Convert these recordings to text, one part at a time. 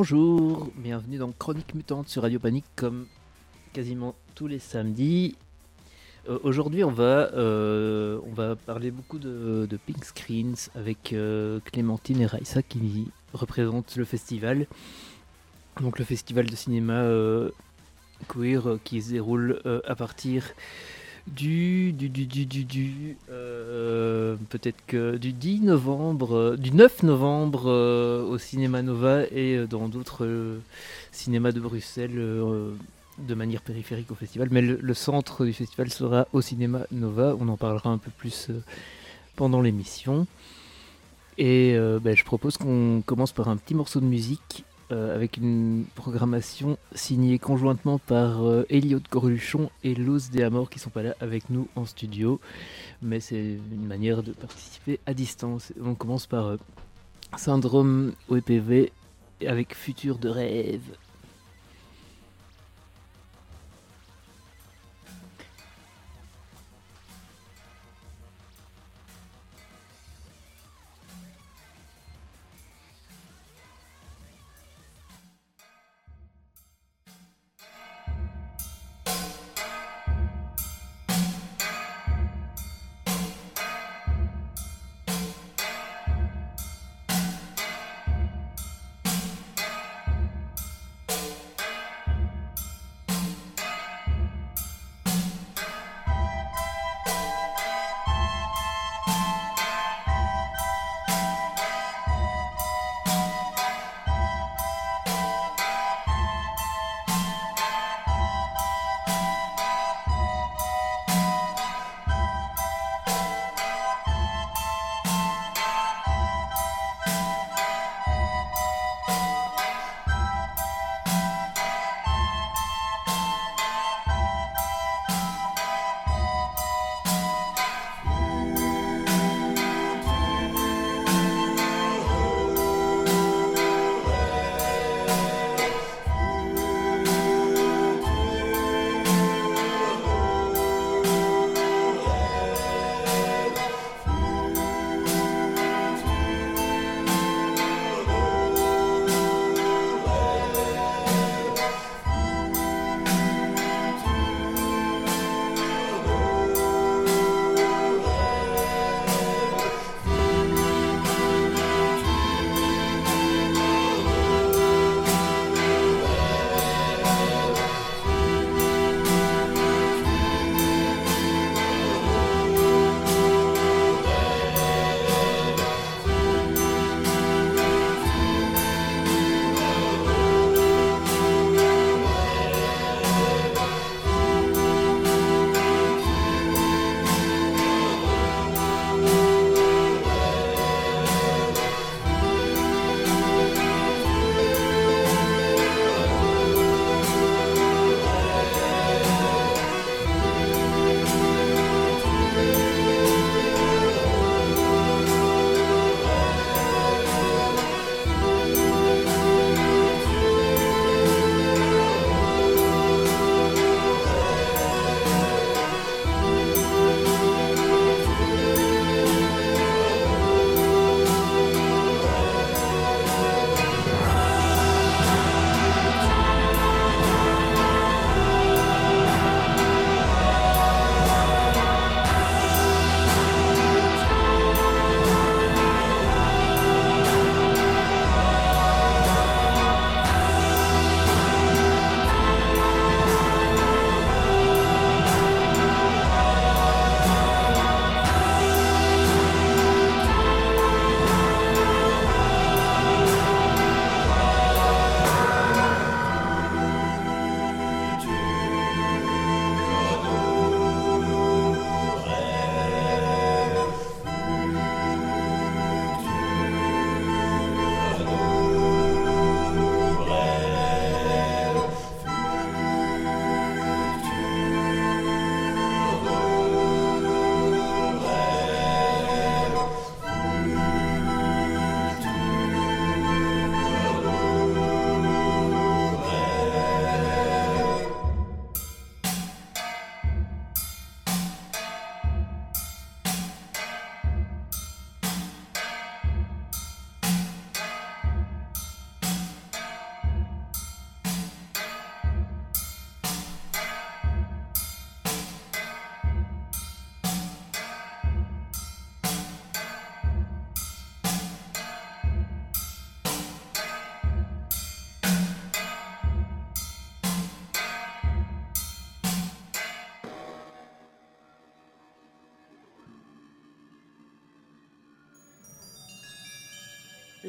Bonjour, bienvenue dans Chronique Mutante sur Radio Panique comme quasiment tous les samedis. Euh, Aujourd'hui on, va, euh, on va parler beaucoup de, Pink Screens avec euh, Clémentine et Raissa qui représentent le festival. Donc le festival de cinéma queer qui se déroule à partir du du du du du, du, euh, peut-être que du 10 novembre euh, du 9 novembre euh, au cinéma Nova et dans d'autres cinémas de Bruxelles de manière périphérique au festival. Mais le, centre du festival sera au cinéma Nova. On en parlera un peu plus pendant l'émission. Et ben, je propose qu'on commence par un petit morceau de musique euh, avec une programmation signée conjointement par euh, Elliot Corluchon et Luz de Amor qui sont pas là avec nous en studio, mais c'est une manière de participer à distance. On commence par euh, Syndrome OEPV avec Futur de rêve.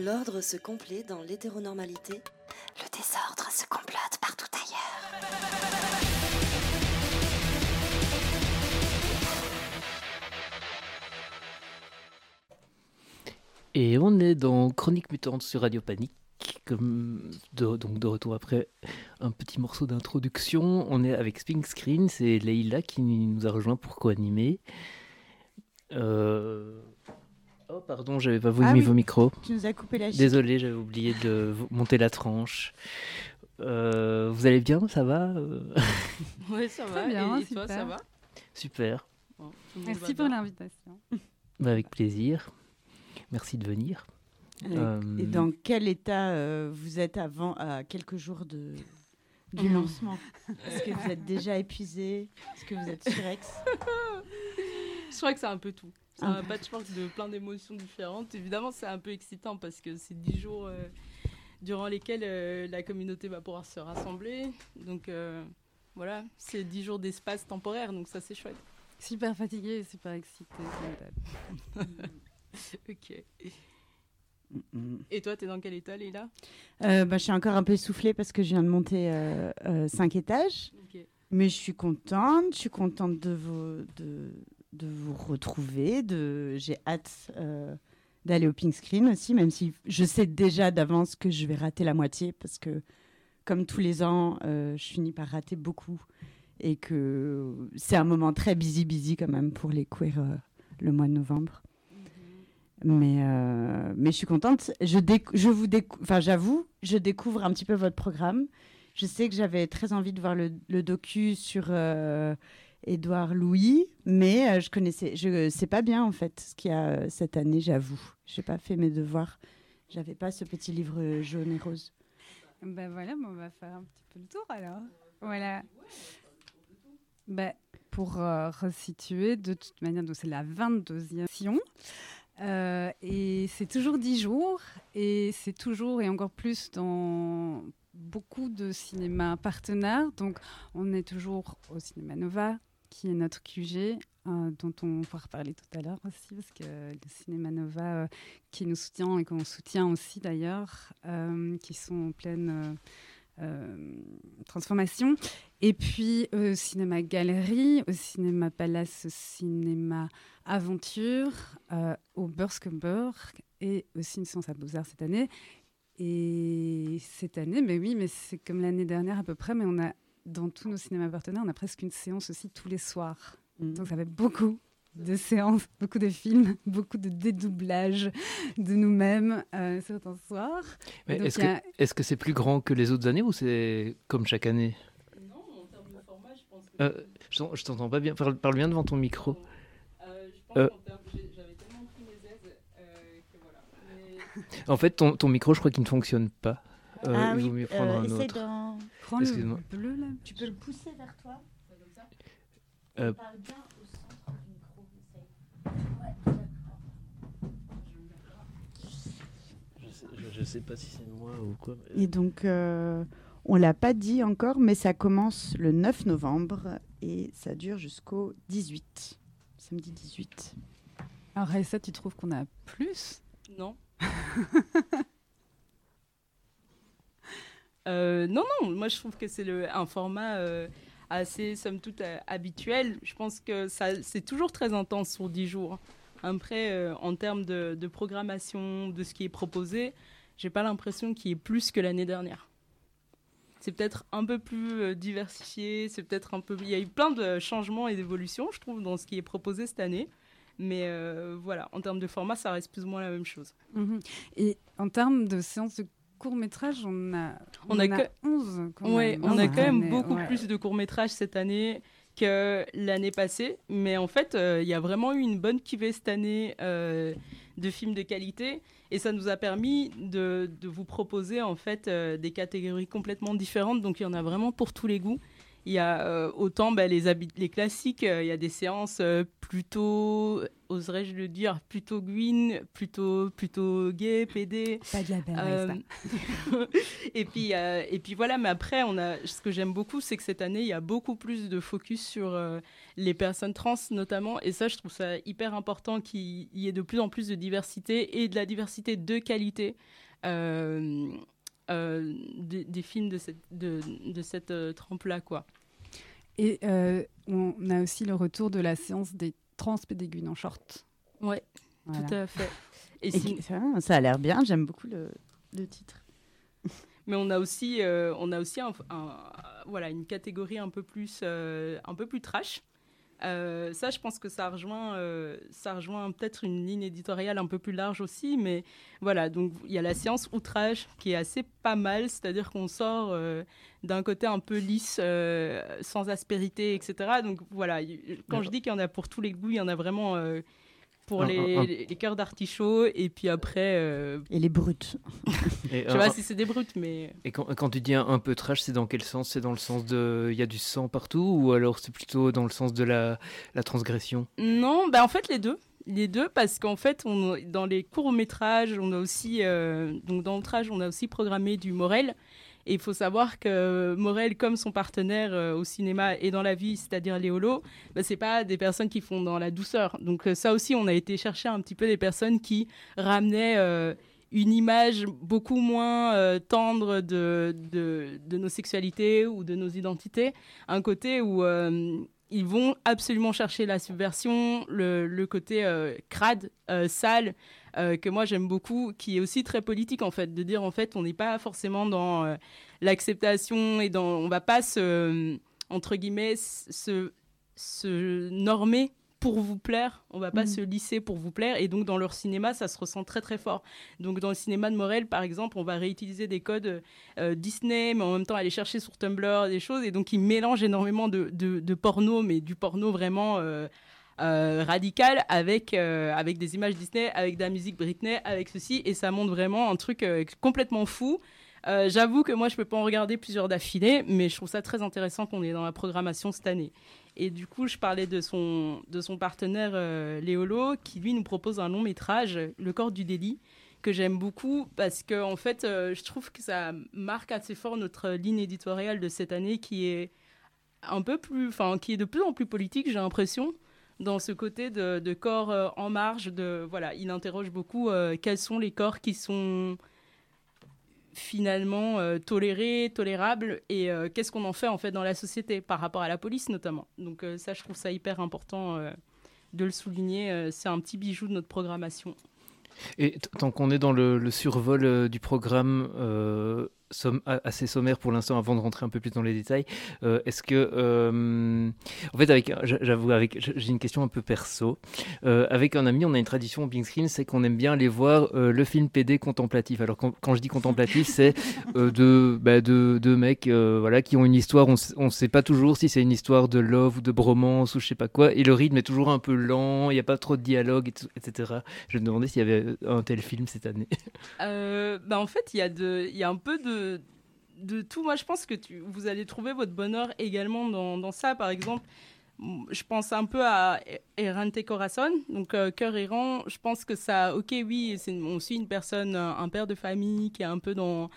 L'ordre se complaît dans l'hétéronormalité. Le désordre se complote partout ailleurs. Et on est dans Chronique Mutante sur Radio Panique. Comme de, donc de retour après un petit morceau d'introduction, on est avec Spink Screen, c'est Leïla qui nous a rejoint pour co-animer. Euh, Oh pardon, j'avais pas Ah mis oui. vos micros. Tu nous as coupé la chic. Désolé, j'avais oublié de monter la tranche. Euh, vous allez bien, ça va Euh, Ouais, ça va. Très bien, et, et toi, super. ça va? Super, Bon, Merci pour l'invitation. Bah, avec plaisir. Merci de venir. Euh, Et dans quel état euh, vous êtes avant, à quelques jours de, du lancement? Est-ce que vous êtes déjà épuisé? Est-ce que vous êtes surex Je crois que c'est un peu tout. C'est Un un patchwork de plein d'émotions différentes. Évidemment, c'est un peu excitant parce que c'est dix jours euh, durant lesquels euh, la communauté va pouvoir se rassembler. Donc euh, voilà, c'est dix jours d'espace temporaire, donc ça c'est chouette. Super fatiguée super excitée. ok. Et toi, t'es dans quel état, Léla Euh, bah, Je suis encore un peu essoufflée parce que je viens de monter euh, euh, cinq étages. Ok. Mais je suis contente. Je suis contente de vous, de, de vous retrouver. De... J'ai hâte euh, d'aller au pink screen aussi, même si je sais déjà d'avance que je vais rater la moitié parce que, comme tous les ans, euh, je finis par rater beaucoup. Et que c'est un moment très busy, busy quand même pour les queers euh, le mois de novembre. Mais, euh, mais je suis contente. Je, je vous enfin, j'avoue, je découvre un petit peu votre programme. Je sais que j'avais très envie de voir le, le docu sur Édouard Louis, mais euh, je connaissais, je sais pas bien en fait ce qu'il y a euh, cette année, j'avoue. J'ai pas fait mes devoirs. J'avais pas ce petit livre jaune et rose. Ben voilà, on va faire un petit peu le tour alors. Voilà. Ben, pour euh, resituer, de toute manière, c'est la 22e session. Euh, et c'est toujours 10 jours. Et c'est toujours, et encore plus dans beaucoup de cinémas partenaires. Donc on est toujours au Cinéma Nova, qui est notre QG, euh, dont on pourra reparler tout à l'heure aussi, parce que le Cinéma Nova euh, qui nous soutient et qu'on soutient aussi d'ailleurs, euh, qui sont en pleine transformation. Et puis euh, Cinéma Galerie, au Cinéma Palace, au Cinéma Aventure, au Burscomburg et aussi une séance à Beaux-Arts cette année. Et cette année, mais oui, mais c'est comme l'année dernière à peu près, mais on a dans tous nos cinémas partenaires, on a presque une séance aussi tous les soirs. Donc ça fait beaucoup de séances, beaucoup de films, beaucoup de dédoublage de nous-mêmes euh, certains soirs. Est-ce a- que est-ce que c'est plus grand que les autres années ou c'est comme chaque année? Non, en termes de format, je pense que. Euh, Je je t'entends pas bien. Parle, parle bien devant ton micro. Euh, je pense Euh. j'avais tellement pris mes aides euh, que voilà. Mais- En fait, ton, ton micro, je crois qu'il ne fonctionne pas. Euh, ah il oui, vaut mieux prendre euh, un autre. d'en- Prends le bleu là. Tu peux le pousser vers toi Euh. Parle bien au centre du micro, essaye. Je sais, je- je sais pas si c'est moi ou quoi. mais- Et donc, euh, on l'a pas dit encore, mais ça commence le 9 novembre et ça dure jusqu'au 18, samedi 18. Alors Raissa, tu trouves qu'on a plus? Non. Euh, non, non, moi je trouve que c'est un format euh, assez, somme toute, euh, habituel. Je pense que c'est toujours très intense sur 10 jours. Après, en termes de, programmation, de ce qui est proposé, j'ai pas l'impression qu'il y ait plus que l'année dernière. C'est peut-être un peu plus diversifié, c'est peut-être un peu. Il y a eu plein de changements et d'évolutions, je trouve, dans ce qui est proposé cette année. Mais voilà, en termes de format, ça reste plus ou moins la même chose. Mhm. Et en termes de séances de court métrage, on a, On on a a que- 11. quand Ouais, même, on a quand même beaucoup ouais. plus de courts-métrages cette année que l'année passée. Mais en fait, euh, il y a vraiment eu une bonne cuvée cette année euh, de films de qualité. Et ça nous a permis de, de vous proposer en fait euh, des catégories complètement différentes. Donc il y en a vraiment pour tous les goûts. Il y a euh, autant bah, les, classiques, euh, il y a des séances euh, plutôt, oserais-je le dire, plutôt green, plutôt, plutôt gay, PD. Pas de la belle, et, puis, et puis voilà, mais après, on a, ce que j'aime beaucoup, c'est que cette année, il y a beaucoup plus de focus sur les personnes trans notamment. Et ça, je trouve ça hyper important qu'il y ait de plus en plus de diversité et de la diversité de qualité. Euh, des, des films de cette, de, de cette euh, trempe-là, quoi. Et euh, on a aussi le retour de la séance des trans pédéguines en short. Ouais, Voilà. tout à fait. Et Et si- qui- ça, ça a l'air bien, j'aime beaucoup le, le titre. Mais on a aussi, euh, on a aussi un- un- voilà, une catégorie un peu plus, euh, un peu plus trash. Euh, ça, je pense que ça rejoint, euh, ça rejoint peut-être une ligne éditoriale un peu plus large aussi. Mais voilà, donc il y a la séance outrage qui est assez pas mal, c'est-à-dire qu'on sort euh, d'un côté un peu lisse, sans aspérité, etc. Donc voilà, quand je dis qu'il y en a pour tous les goûts, il y en a vraiment pour Un- les, un- un- les cœurs d'artichaut et puis après, euh, Et les brutes. Et, je sais un- pas si c'est des brutes, mais et quand, quand tu dis un, un peu trash, c'est dans quel sens? C'est dans le sens de. Il y a du sang partout Ou alors c'est plutôt dans le sens de la, la transgression? Non, bah en fait les deux. Les deux parce qu'en fait on, dans les courts métrages on a aussi euh, donc dans Outrage on a aussi programmé du Morel et il faut savoir que Morel comme son partenaire euh, au cinéma et dans la vie c'est-à-dire Léolo bah, c'est pas des personnes qui font dans la douceur. Donc euh, ça aussi on a été chercher un petit peu des personnes qui ramenaient euh, une image beaucoup moins tendre de, nos sexualités ou de nos identités. Un côté où ils vont absolument chercher la subversion, le, côté crade, sale, euh, que moi j'aime beaucoup, qui est aussi très politique en fait, de dire en fait on n'est pas forcément dans euh, l'acceptation et dans, on va pas se, entre guillemets, se, se normer pour vous plaire, on va pas Mhm. se lisser pour vous plaire, et donc dans leur cinéma ça se ressent très très fort. Donc dans le cinéma de Morel par exemple, on va réutiliser des codes euh, Disney, mais en même temps aller chercher sur Tumblr des choses, et donc ils mélangent énormément de, de, de porno, mais du porno vraiment euh, euh, radical avec, euh, avec des images Disney, avec de la musique Britney, avec ceci, et ça montre vraiment un truc euh, complètement fou. Euh, J'avoue que moi, je peux pas en regarder plusieurs d'affilée, mais je trouve ça très intéressant qu'on est dans la programmation cette année. Et du coup, je parlais de son, de son partenaire Léolo, qui lui nous propose un long métrage, Le corps du délit, que j'aime beaucoup parce que en fait, je trouve que ça marque assez fort notre ligne éditoriale de cette année, qui est un peu plus, enfin, qui est de plus en plus politique, j'ai l'impression dans ce côté de, corps euh, en marge. De, voilà, il interroge beaucoup euh, quels sont les corps qui sont finalement euh, tolérés, tolérables, et qu'est-ce qu'on en fait en fait dans la société par rapport à la police notamment. Donc ça, je trouve ça hyper important de le souligner. C'est un petit bijou de notre programmation. Et tant qu'on est dans le, survol du programme somm- a- assez sommaire pour l'instant, avant de rentrer un peu plus dans les détails, euh, est-ce que, euh, en fait, avec, j'avoue, avec, j'ai une question un peu perso. Euh, avec un ami, on a une tradition au Pink Screen, c'est qu'on aime bien aller voir le film PD contemplatif. Alors quand, quand je dis contemplatif, c'est deux, bah, deux, deux mecs, voilà, qui ont une histoire. On on sait pas toujours si c'est une histoire de love ou de bromance ou je sais pas quoi. Et le rythme est toujours un peu lent. Il n'y a pas trop de dialogue, et tout- etc. Je me demandais s'il y avait un tel film cette année. Bah en fait, il y, a de- il y a un peu de, de tout. Moi, je pense que tu, vous allez trouver votre bonheur également dans, dans ça. Par exemple, je pense un peu à Errante Corazon, donc euh, Cœur errant. Je pense que ça, ok, oui, c'est suit une personne, un, un père de famille qui est un peu dans,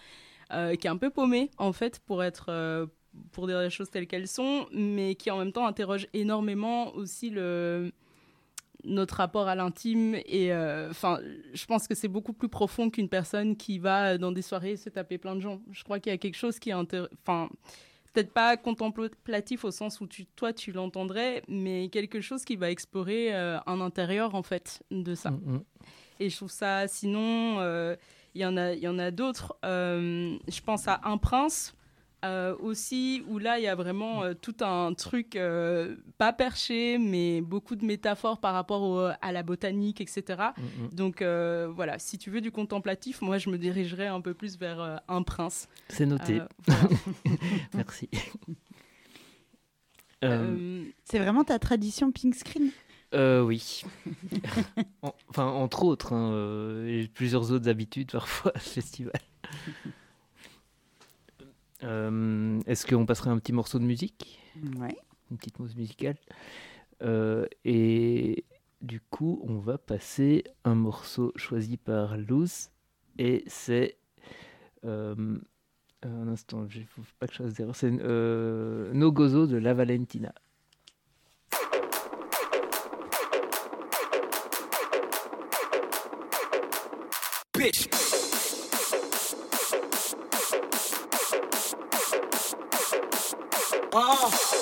euh, qui est un peu paumé en fait pour être, euh, pour dire les choses telles qu'elles sont, mais qui en même temps interroge énormément aussi le notre rapport à l'intime et euh, enfin je pense que c'est beaucoup plus profond qu'une personne qui va dans des soirées se taper plein de gens. Je crois qu'il y a quelque chose qui est enfin peut-être pas contemplatif au sens où tu, toi tu l'entendrais mais quelque chose qui va explorer euh, un intérieur en fait de ça. Mm, mm. et je trouve ça sinon euh, il y en a il y en a d'autres. Euh, je pense à un prince euh, aussi où là il y a vraiment euh, tout un truc euh, pas perché mais beaucoup de métaphores par rapport au- à la botanique etc Mm, mm. donc euh, voilà si tu veux du contemplatif moi je me dirigerais un peu plus vers euh, un prince C'est noté. Euh, voilà. Merci. C'est vraiment ta tradition pink screen? Euh, oui. En- enfin, entre autres, hein, euh, et plusieurs autres habitudes parfois à ce festival. Euh, Est-ce qu'on passerait un petit morceau de musique? Ouais. Une petite mousse musicale? Euh, Et du coup, on va passer un morceau choisi par Luz. Et c'est. euh, un instant, il faut pas que je fasse d'erreur. C'est No Gozo de La Valentina. Uh.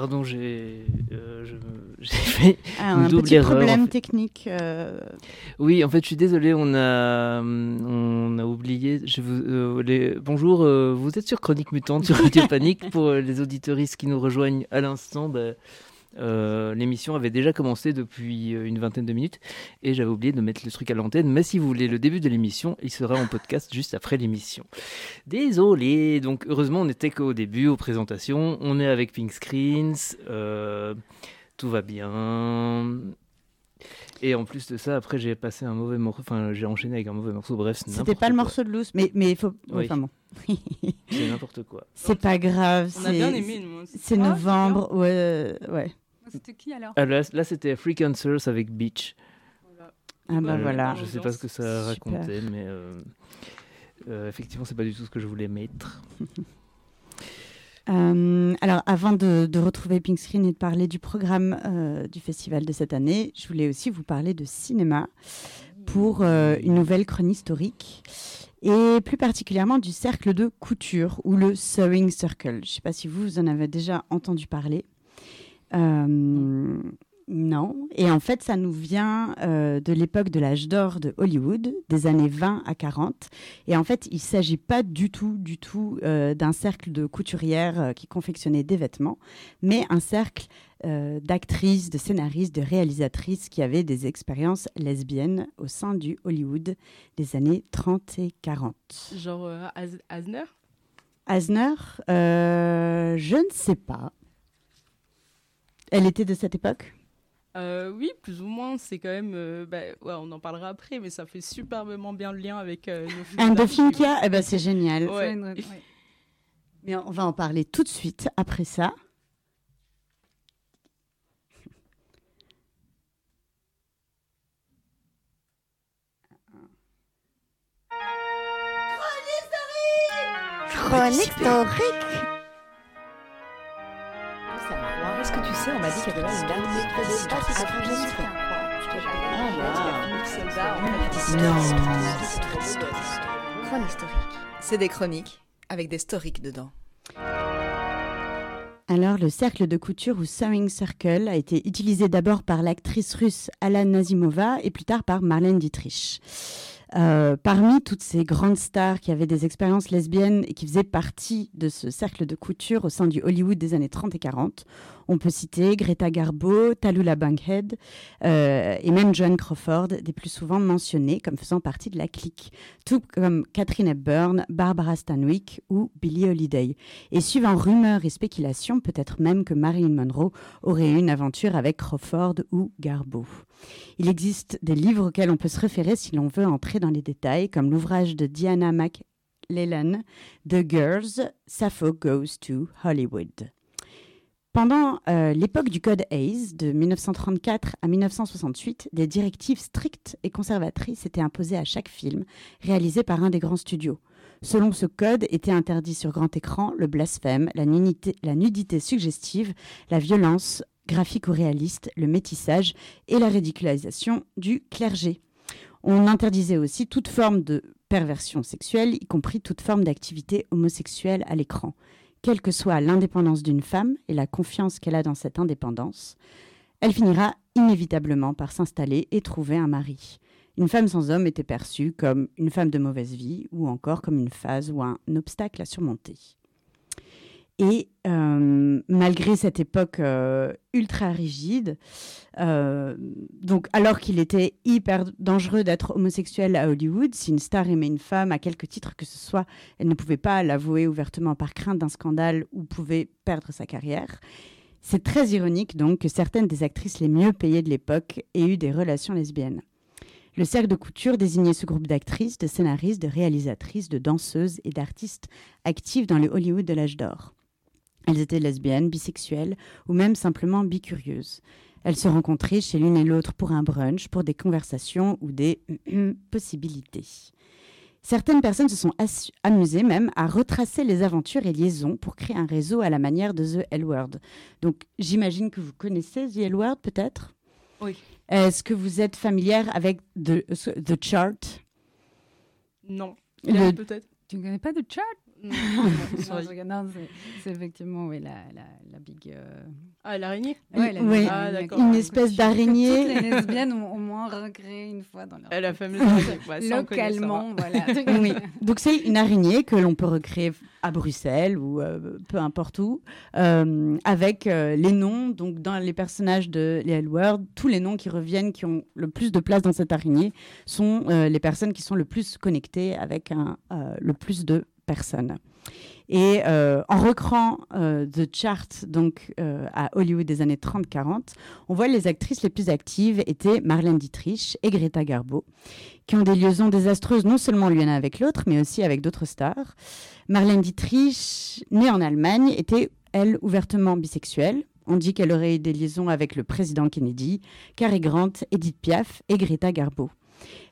Pardon, j'ai euh, fait Ah, Une un double petit erreur, problème en fait. technique. euh, Oui, en fait, je suis désolé, on a, on a oublié. Je vous, euh, les... Bonjour, vous êtes sur Chronique Mutante sur Radio Panique. Pour les auditoristes qui nous rejoignent à l'instant, bah, euh, l'émission avait déjà commencé depuis euh, une vingtaine de minutes et j'avais oublié de mettre le truc à l'antenne. Mais si vous voulez le début de l'émission, il sera en podcast juste après l'émission. Désolé, donc heureusement, on n'était qu'au début, aux présentations. On est avec Pink Screens, euh, tout va bien. Et en plus de ça, après j'ai passé un mauvais morceau, enfin j'ai enchaîné avec un mauvais morceau, bref, c'est C'était n'importe pas le quoi. morceau de Loose, mais mais il faut. Oui. Enfin bon. C'est n'importe quoi. C'est pas grave. On a bien c'est- aimé, nous aussi. C'est Ah, novembre, ouais, ouais. C'était qui alors Ah, là, là, c'était Freak Answers avec Beach. Ah bah Euh, voilà. Je sais pas ce que ça Super. racontait, mais euh, euh, effectivement, c'est pas du tout ce que je voulais mettre. Euh, alors, avant de, retrouver Pink Screen et de parler du programme euh, du festival de cette année, je voulais aussi vous parler de cinéma pour euh, une nouvelle chronique historique et plus particulièrement du cercle de couture ou le sewing circle. Je ne sais pas si vous, vous en avez déjà entendu parler. Non. Et en fait, ça nous vient euh, de l'époque de l'âge d'or de Hollywood, des années 20 à 40. Et en fait, il ne s'agit pas du tout, du tout euh, d'un cercle de couturières euh, qui confectionnaient des vêtements, mais un cercle d'actrices, de scénaristes, de réalisatrices qui avaient des expériences lesbiennes au sein du Hollywood des années 30 et 40. Genre Asner? Asner, je ne sais pas. Elle était de cette époque? Euh, oui, plus ou moins, c'est quand même. euh, bah, ouais, on en parlera après, mais ça fait superbement bien le lien avec euh, nos films Anne de d'archives. Finkia, eh ben, c'est génial. Ouais. C'est une- ouais. Mais on va en parler tout de suite après ça. Chronique historique. Est-ce que on m'a dit qu'il y avait là une dame Chronique historique. C'est des chroniques avec des historiques dedans. Alors, le cercle de couture ou sewing circle a été utilisé d'abord par l'actrice russe Alana Nazimova et plus tard par Marlène Dietrich. Euh, parmi toutes ces grandes stars qui avaient des expériences lesbiennes et qui faisaient partie de ce cercle de couture au sein du Hollywood des années 30 et 40, on peut citer Greta Garbo, Tallulah Bankhead euh, et même Joan Crawford, des plus souvent mentionnées comme faisant partie de la clique, tout comme Catherine Hepburn, Barbara Stanwyck ou Billie Holiday. Et suivant rumeurs et spéculations, peut-être même que Marilyn Monroe aurait eu une aventure avec Crawford ou Garbo. Il existe des livres auxquels on peut se référer si l'on veut entrer dans les détails, comme l'ouvrage de Diana McLellan, The Girls, Sappho Goes to Hollywood. Pendant euh, l'époque du Code Hayes, de 1934 à 1968, des directives strictes et conservatrices étaient imposées à chaque film réalisé par un des grands studios. Selon ce code, était interdit sur grand écran le blasphème, la nudité, la nudité suggestive, la violence graphique ou réaliste, le métissage et la ridiculisation du clergé. On interdisait aussi toute forme de perversion sexuelle, y compris toute forme d'activité homosexuelle à l'écran. Quelle que soit l'indépendance d'une femme et la confiance qu'elle a dans cette indépendance, elle finira inévitablement par s'installer et trouver un mari. Une femme sans homme était perçue comme une femme de mauvaise vie ou encore comme une phase ou un obstacle à surmonter. Et euh, malgré cette époque euh, ultra rigide, euh, donc alors qu'il était hyper dangereux d'être homosexuel à Hollywood, si une star aimait une femme à quelque titre que ce soit, elle ne pouvait pas l'avouer ouvertement par crainte d'un scandale ou pouvait perdre sa carrière. C'est très ironique donc que certaines des actrices les mieux payées de l'époque aient eu des relations lesbiennes. Le cercle de couture désignait ce groupe d'actrices, de scénaristes, de réalisatrices, de danseuses et d'artistes actifs dans le Hollywood de l'âge d'or. Elles étaient lesbiennes, bisexuelles ou même simplement bicurieuses. Elles se rencontraient chez l'une et l'autre pour un brunch, pour des conversations ou des possibilités. Certaines personnes se sont amusées même à retracer les aventures et liaisons pour créer un réseau à la manière de The L Word. Donc j'imagine que vous connaissez The L Word peut-être? Oui. Est-ce que vous êtes familière avec The, the Chart? Non. Le- peut-être Tu ne connais pas de chat Non, Non, sorry. je regarde, non, c'est- effectivement oui, la, la, la big. euh, Ah, l'araignée? Ouais, la Oui, big Ah, Une espèce d'araignée. les lesbiennes ont au moins recréé une fois dans leur. La fameuse araignée. Ouais. Localement, voilà. oui. Donc c'est une araignée que l'on peut recréer à Bruxelles ou euh, peu importe où, euh, avec euh, les noms, donc dans les personnages de les L-Word, tous les noms qui reviennent, qui ont le plus de place dans cette araignée, sont euh, les personnes qui sont le plus connectées avec un, euh, le plus de personnes. Et euh, en recréant euh, The Chart donc, euh, à Hollywood des années 30-40, on voit les actrices les plus actives étaient Marlène Dietrich et Greta Garbo, qui ont des liaisons désastreuses non seulement l'une avec l'autre, mais aussi avec d'autres stars. Marlène Dietrich, née en Allemagne, était, elle, ouvertement bisexuelle. On dit qu'elle aurait eu des liaisons avec le président Kennedy, Cary Grant, Edith Piaf et Greta Garbo.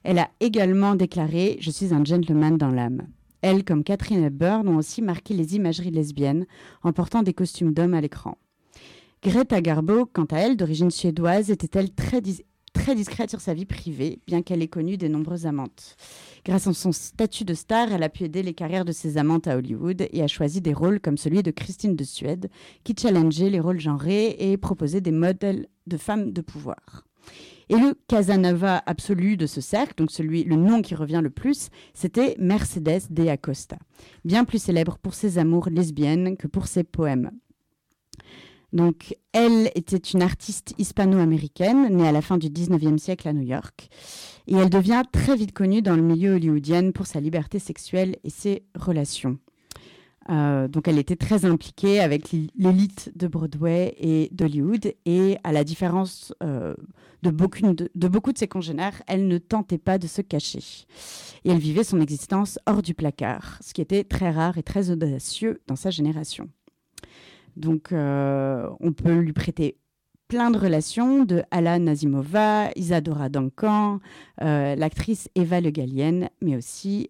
Elle a également déclaré « Je suis un gentleman dans l'âme ». Elle, comme Catherine Hepburn, ont aussi marqué les imageries lesbiennes en portant des costumes d'hommes à l'écran. Greta Garbo, quant à elle, d'origine suédoise, était-elle très, très discrète sur sa vie privée, bien qu'elle ait connu de nombreuses amantes? Grâce à son statut de star, elle a pu aider les carrières de ses amantes à Hollywood et a choisi des rôles comme celui de Christine de Suède, qui challengeait les rôles genrés et proposait des modèles de femmes de pouvoir. Et le Casanova absolu de ce cercle, donc celui, le nom qui revient le plus, c'était Mercedes de Acosta, bien plus célèbre pour ses amours lesbiennes que pour ses poèmes. Donc, elle était une artiste hispano-américaine née à la fin du 19e siècle à New York. Et elle devient très vite connue dans le milieu hollywoodien pour sa liberté sexuelle et ses relations. Euh, donc, elle était très impliquée avec l'élite de Broadway et d'Hollywood. Et à la différence euh, de, beaucoup de, ses congénères, elle ne tentait pas de se cacher. Et elle vivait son existence hors du placard, ce qui était très rare et très audacieux dans sa génération. Donc, euh, on peut lui prêter plein de relations de Alan Nazimova, Isadora Duncan, l'actrice Eva Le Gallienne, mais aussi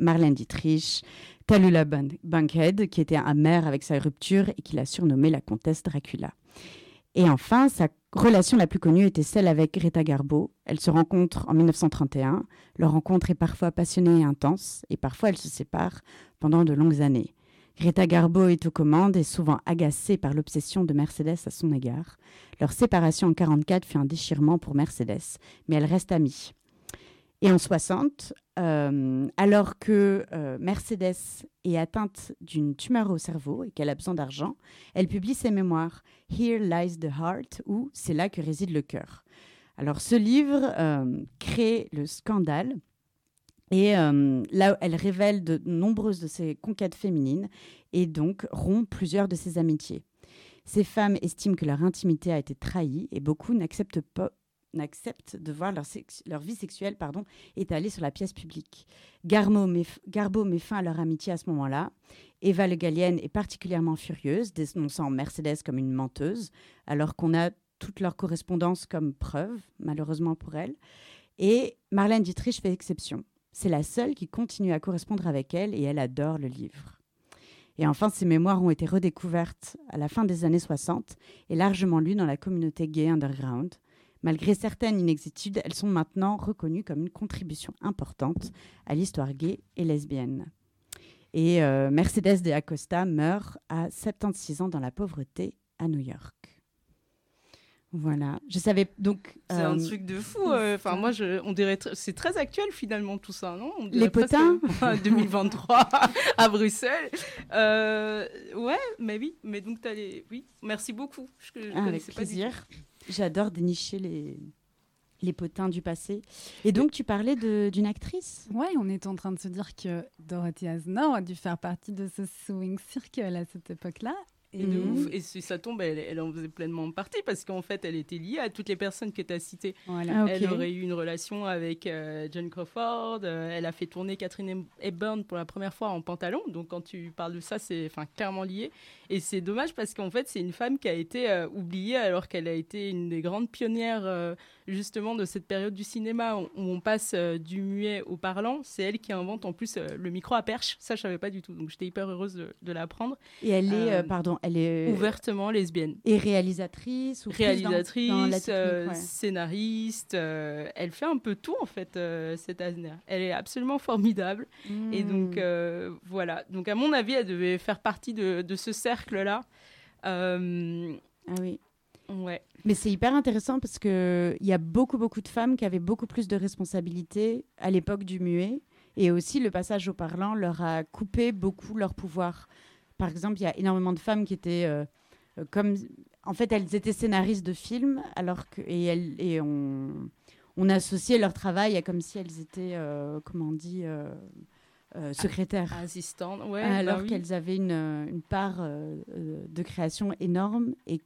Marlène Dietrich, Talula Bankhead, qui était amère avec sa rupture et qui l'a surnommée la comtesse Dracula. Et enfin, sa relation la plus connue était celle avec Greta Garbo. Elles se rencontrent en 1931. Leur rencontre est parfois passionnée et intense, et parfois elles se séparent pendant de longues années. Greta Garbo est aux commandes et souvent agacée par l'obsession de Mercedes à son égard. Leur séparation en 1944 fut un déchirement pour Mercedes, mais elles restent amies. Et en 60, euh, alors que euh, Mercedes est atteinte d'une tumeur au cerveau et qu'elle a besoin d'argent, elle publie ses mémoires Here Lies the Heart ou C'est là que réside le cœur. Alors ce livre euh, crée le scandale et là, elle révèle de nombreuses de ses conquêtes féminines et donc rompt plusieurs de ses amitiés. Ces femmes estiment que leur intimité a été trahie et beaucoup n'acceptent pas n'acceptent de voir leur, vie sexuelle pardon, étalée sur la pièce publique. Garbo met, fin à leur amitié à ce moment-là. Eva Le Gallienne est particulièrement furieuse, dénonçant Mercedes comme une menteuse, alors qu'on a toute leur correspondance comme preuve, malheureusement pour elle. Et Marlène Dietrich fait exception. C'est la seule qui continue à correspondre avec elle et elle adore le livre. Et enfin, ses mémoires ont été redécouvertes à la fin des années 60 et largement lues dans la communauté gay underground. Malgré certaines inexactitudes, elles sont maintenant reconnues comme une contribution importante à l'histoire gay et lesbienne. Et euh, Mercedes de Acosta meurt à 76 ans dans la pauvreté à New York. Voilà, je savais donc. C'est un euh, truc de fou. Euh, enfin, moi, je, on dirait, c'est très actuel finalement tout ça, non? Les potins? 2023 à Bruxelles. Ouais, mais oui, mais donc as les, oui, merci beaucoup. Je, je ah, avec plaisir. J'adore dénicher les les potins du passé. Et donc, tu parlais d'une actrice Ouais, on est en train de se dire que Dorothy Asnor a dû faire partie de ce swing circle à cette époque-là. Et, mhm. et si ça tombe, elle, en faisait pleinement partie parce qu'en fait, elle était liée à toutes les personnes que tu as citées. Ah, elle aurait eu une relation avec euh, John Crawford. Euh, elle a fait tourner Catherine Hepburn pour la première fois en pantalon. Donc, quand tu parles de ça, c'est clairement lié. Et c'est dommage parce qu'en fait, c'est une femme qui a été euh, oubliée alors qu'elle a été une des grandes pionnières justement de cette période du cinéma où on passe du muet au parlant. C'est elle qui invente en plus le micro à perche. Ça, je savais pas du tout. Donc, j'étais hyper heureuse de, de l'apprendre. Et elle est, pardon, elle est ouvertement lesbienne. Et réalisatrice ou réalisatrice, euh, scénariste. Euh, elle fait un peu tout en fait, euh, cette Asner. Elle est absolument formidable. Et donc hmm. voilà. Donc à mon avis, elle devait faire partie de, de ce cercle-là. Ah oui. Ouais. Mais c'est hyper intéressant parce qu'il y a beaucoup, beaucoup de femmes qui avaient beaucoup plus de responsabilités à l'époque du muet. Et aussi, le passage au parlant leur a coupé beaucoup leur pouvoir. Par exemple, il y a énormément de femmes qui étaient euh, euh, comme. En fait, elles étaient scénaristes de films, alors que. Et, elles, et on, on associait leur travail à comme si elles étaient, euh, comment on dit, secrétaires. Assistantes, ouais. Alors bah qu'elles avaient une, une part de création énorme. Et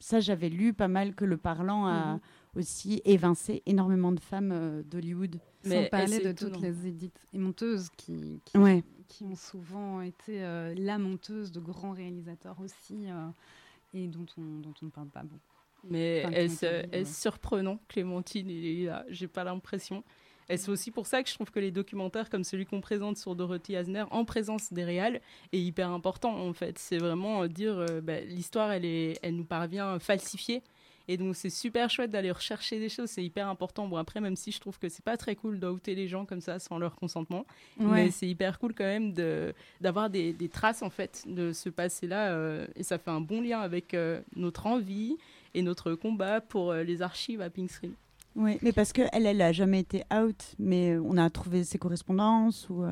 ça, j'avais lu pas mal que le parlant a mhm. aussi évincé énormément de femmes d'Hollywood. Sans parler de toutes les édites et monteuses qui, qui, ouais qui ont souvent été euh, la monteuse de grands réalisateurs aussi, euh, et dont on, dont on ne parle pas beaucoup. Mais est-ce surprenant, Clémentine et J'ai pas l'impression. Et c'est aussi pour ça que je trouve que les documentaires comme celui qu'on présente sur Dorothy Asner en présence des réals est hyper important en fait? C'est vraiment euh, dire bah, l'histoire elle, est, elle nous parvient falsifiée et donc, c'est super chouette d'aller rechercher des choses. C'est hyper important. Bon, après, même si je trouve que c'est pas très cool d'outer les gens comme ça sans leur consentement, mais c'est hyper cool quand même d'avoir des, des, traces, en fait, de ce passé-là. Euh, et ça fait un bon lien avec euh, notre envie et notre combat pour euh, les archives à Pink Screen. Oui, mais parce qu'elle, elle n'a jamais été out, mais on a trouvé ses correspondances ou.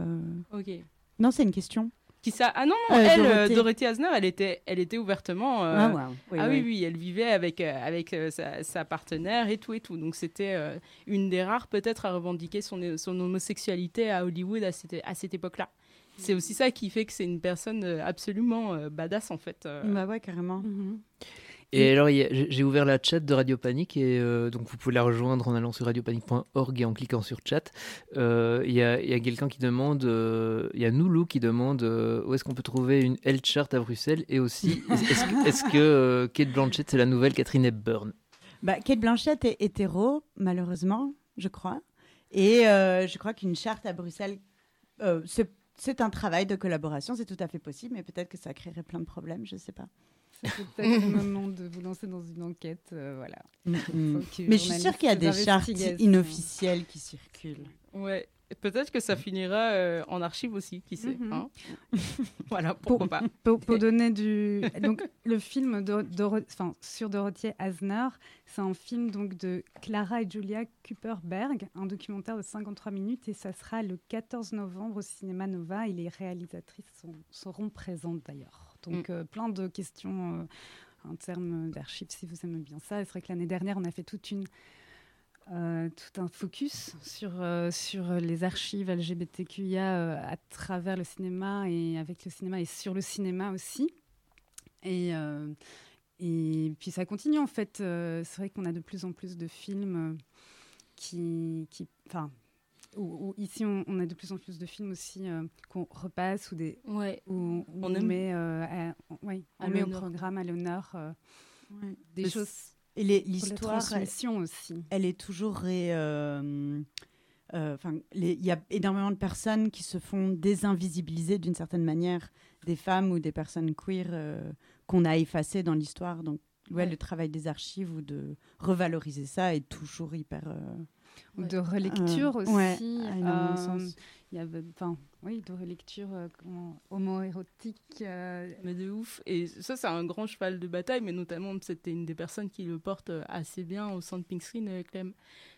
Ok. Non, c'est une question. Qui ça Ah non, non, Euh, elle, euh, Dorothée. Dorothy Asner, elle était, elle était ouvertement. euh, Ah, wow. Oui, ah oui. oui, oui, elle vivait avec, avec euh, sa, sa partenaire et tout et tout. Donc c'était euh, une des rares peut-être à revendiquer son, son homosexualité à Hollywood à cette, à cette époque-là. C'est aussi ça qui fait que c'est une personne absolument badass en fait. Bah ouais, carrément. Mhm. Et alors, j'ai ouvert la chat de Radio Panique et euh, donc vous pouvez la rejoindre en allant sur radiopanique.org et en cliquant sur chat. Euh, Il y a, quelqu'un qui demande, euh, il y a Noulou qui demande où est-ce qu'on peut trouver une health chart à Bruxelles et aussi est-ce que, Kate Blanchett c'est la nouvelle Catherine Hepburn? Bah, Kate Blanchett est hétéro, malheureusement, je crois. Et je crois qu'une charte à Bruxelles, c'est un travail de collaboration, c'est tout à fait possible, mais peut-être que ça créerait plein de problèmes, je sais pas. C'est peut-être le moment de vous lancer dans une enquête. euh, voilà. Mm, mm. Mais je suis sûre qu'il y a des chartes inofficielles qui circulent. Ouais. Peut-être que ça finira euh, en archive aussi, qui sait. Mhm. hein. voilà, pourquoi pas. Pour, pour donner du. Donc, le film de, enfin, sur Dorothy Asner, c'est un film donc, de Clara et Julia Kuperberg, un documentaire de 53 minutes, et ça sera le 14 novembre au Cinéma Nova. Et les réalisatrices sont- seront présentes d'ailleurs. Donc, euh, plein de questions euh, en termes d'archives, si vous aimez bien ça. C'est vrai que l'année dernière, on a fait toute une. euh, tout un focus sur, euh, sur les archives LGBTQIA euh, à travers le cinéma et avec le cinéma et sur le cinéma aussi. Et, euh, et puis ça continue en fait. Euh, c'est vrai qu'on a de plus en plus de films euh, qui. qui où- où ici, on, on a de plus en plus de films aussi euh, qu'on repasse ou des, Ouais. où, où On met, euh, à- on met au programme, à l'honneur, euh, des choses. Et l'histoire, aussi. elle est toujours. ré- euh, enfin, Il y a énormément de personnes qui se font désinvisibiliser d'une certaine manière, des femmes ou des personnes queer euh, qu'on a effacées dans l'histoire. Donc, ouais, Ouais. le travail des archives ou de revaloriser ça est toujours hyper. euh, Ou Ouais. de relecture Euh, aussi. ouais, euh, sens. Il y avait, enfin, oui, de relecture euh, homo-érotique. euh, Mais de ouf. Et ça, c'est un grand cheval de bataille, mais notamment, c'était une des personnes qui le porte assez bien au sein de Pink Screen, Clem.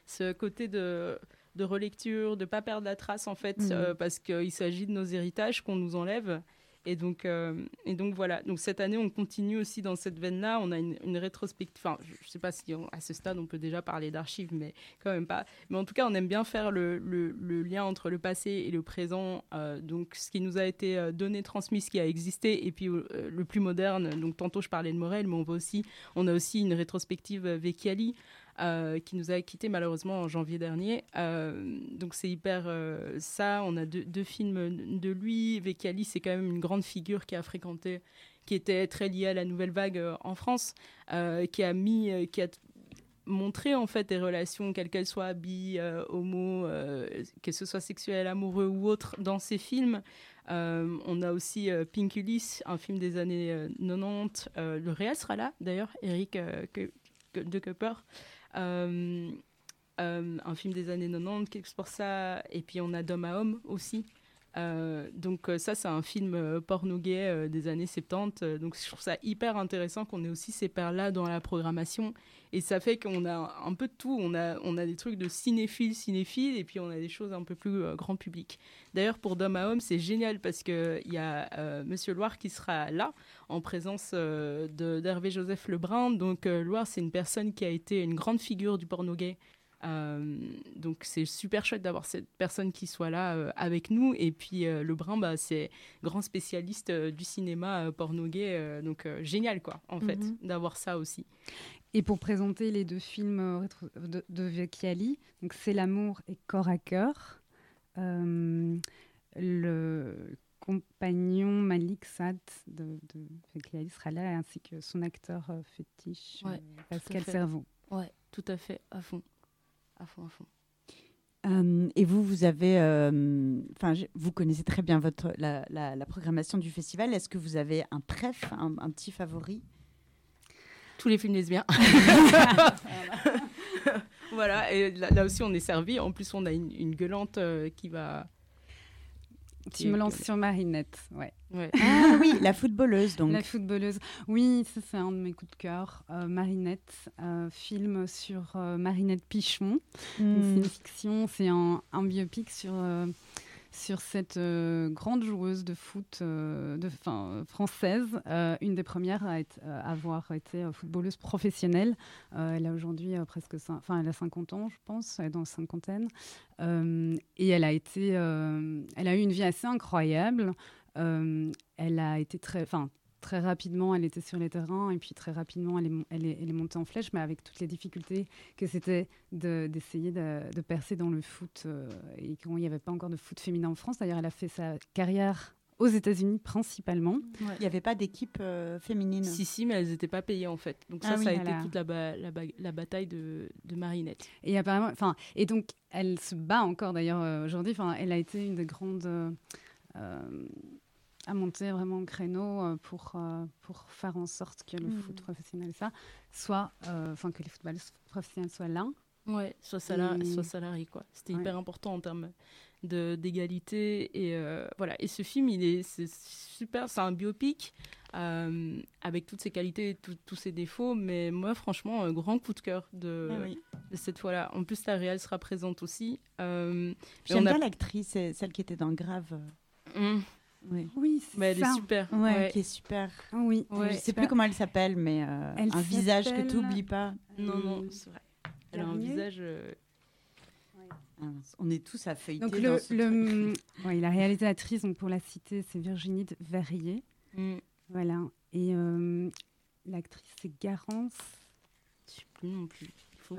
Ce côté de, de relecture, de pas perdre la trace, en fait, euh, parce qu'il s'agit de nos héritages qu'on nous enlève. Et donc, euh, et donc voilà. Donc cette année, on continue aussi dans cette veine-là. On a une, rétrospective. Enfin, je ne sais pas si à ce stade on peut déjà parler d'archives, mais quand même pas. Mais en tout cas, on aime bien faire le, lien entre le passé et le présent. euh, donc ce qui nous a été euh, donné, transmis, ce qui a existé, et puis le plus moderne. Donc tantôt je parlais de Morel, mais on on a aussi une rétrospective Vecchiali. Euh, qui nous a quittés malheureusement en janvier dernier. Euh, donc c'est hyper euh, ça. On a deux, films de lui. Vecchiali, c'est quand même une grande figure qui a fréquenté, qui était très liée à la nouvelle vague en France, qui a mis, qui a montré en fait des relations, quelles qu'elles soient, bi, homo, que ce soit sexuel, amoureux ou autre, dans ses films. On a aussi euh, Pink Ulysse, un film des années euh, 90. Euh, le réel sera là d'ailleurs, Eric de Cooper. Euh, euh, un film des années 90 qui explore ça? Et puis on a D'homme à homme aussi. Euh, donc euh, ça, c'est un film euh, porno gay des années 70. Euh, donc je trouve ça hyper intéressant qu'on ait aussi ces pairs-là dans la programmation. Et ça fait qu'on a un peu de tout. On a, on a des trucs de cinéphiles, cinéphiles, et puis on a des choses un peu plus grand public. D'ailleurs, pour D'homme à homme, c'est génial parce qu'il y a Monsieur Loire qui sera là, en présence d'Hervé Joseph Lebrun. Donc Loire, c'est une personne qui a été une grande figure du porno gay. Euh, donc c'est super chouette d'avoir cette personne qui soit là euh, avec nous. Et puis euh, Lebrun, bah, c'est grand spécialiste du cinéma porno gay. donc génial, quoi, en fait, Mhm. d'avoir ça aussi. Et pour présenter les deux films de, de Vecchiali, donc C'est l'amour et Corps à cœur, euh, le compagnon Malik Sad de, de Vecchiali sera là, ainsi que son acteur fétiche, Ouais, Pascal. Cerveau. Ouais, tout à fait, à fond. À fond, à fond. Euh, et vous, vous avez, euh, enfin, vous connaissez très bien votre la, la- la programmation du festival. Est-ce que vous avez un préf, un, un petit favori? Tous les films lesbiens. voilà, et là, là aussi on est servi. En plus, on a une, une gueulante euh, qui va. Tu me lances sur Marinette, ouais. Ouais. Ah oui, la footballeuse donc. La footballeuse. Oui, ça c'est un de mes coups de cœur. Euh, Marinette, euh, film sur euh, Marinette Pichon. Donc, C'est Hmm. une fiction, c'est un, un biopic sur, euh, sur cette euh, grande joueuse de foot euh, de, fin, française, euh, une des premières à, avoir été footballeuse professionnelle. Elle a aujourd'hui presque, enfin, elle a 50 ans, je pense, elle est dans la cinquantaine. Et elle a été, elle a eu une vie assez incroyable. Elle a été très, très rapidement, elle était sur les terrains et puis très rapidement, elle est, mon- elle est, elle est montée en flèche, mais avec toutes les difficultés que c'était de- d'essayer de, de percer dans le foot euh, et quand il n'y avait pas encore de foot féminin en France. D'ailleurs, elle a fait sa carrière aux États-Unis principalement. Il n'y avait pas d'équipe euh, féminine. Si, si, mais elles n'étaient pas payées en fait. Donc Ah ça, oui, ça a voilà. été toute la, ba- la, ba- la bataille de, de Marinette. Et apparemment, enfin, et donc elle se bat encore d'ailleurs euh, aujourd'hui. Enfin, elle a été une des grandes euh, euh, à monter vraiment au créneau euh, pour euh, pour faire en sorte que le Mhm. foot professionnel ça soit, euh, enfin que les footballeurs professionnels soient là. Ouais, soit, salari- Et- soit salarié quoi. C'était Ouais. hyper important en termes de d'égalité et euh, voilà. Et ce film, il est c'est super. C'est un biopic euh, avec toutes ses qualités, et tout- tous ses défauts. Mais moi, franchement, un grand coup de cœur de, Ah oui. de cette fois-là. En plus, la réelle sera présente aussi. Euh, J'aime a- bien l'actrice, celle qui était dans Grave. Hum. Oui. Oui, c'est Mais elle ça. est super. Ouais, Ouais. qui est super. Oui. je sais plus comment elle s'appelle, mais euh, Elle un visage que tu n'oublies pas. Non, non, c'est vrai. Elle a un visage. euh, Ah, On est tous à feuilleter. Donc dans le, ce le- ouais, la réalisatrice, donc pour la citer, c'est Virginie de Verrier. Mm. Voilà. Et euh, l'actrice, c'est Garance. Je sais plus non plus. Il faut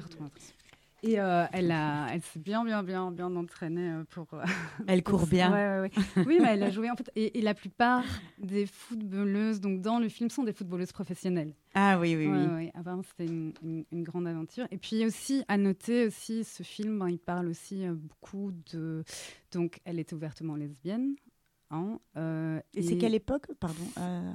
Et euh, elle, a, elle s'est bien, bien, bien, bien entraînée euh, pour. euh, Elle pour- court bien. Ouais, ouais, ouais. Oui, mais elle a joué en fait. Et, et la plupart des footballeuses, donc dans le film, sont des footballeuses professionnelles. Ah oui, oui, Ouais, oui. ouais. Apparemment, c'était une, une- une grande aventure. Et puis aussi, à noter aussi, ce film, ben, il parle aussi euh, beaucoup de. Donc, elle était ouvertement lesbienne. hein, euh, Et c'est quelle époque Pardon. euh,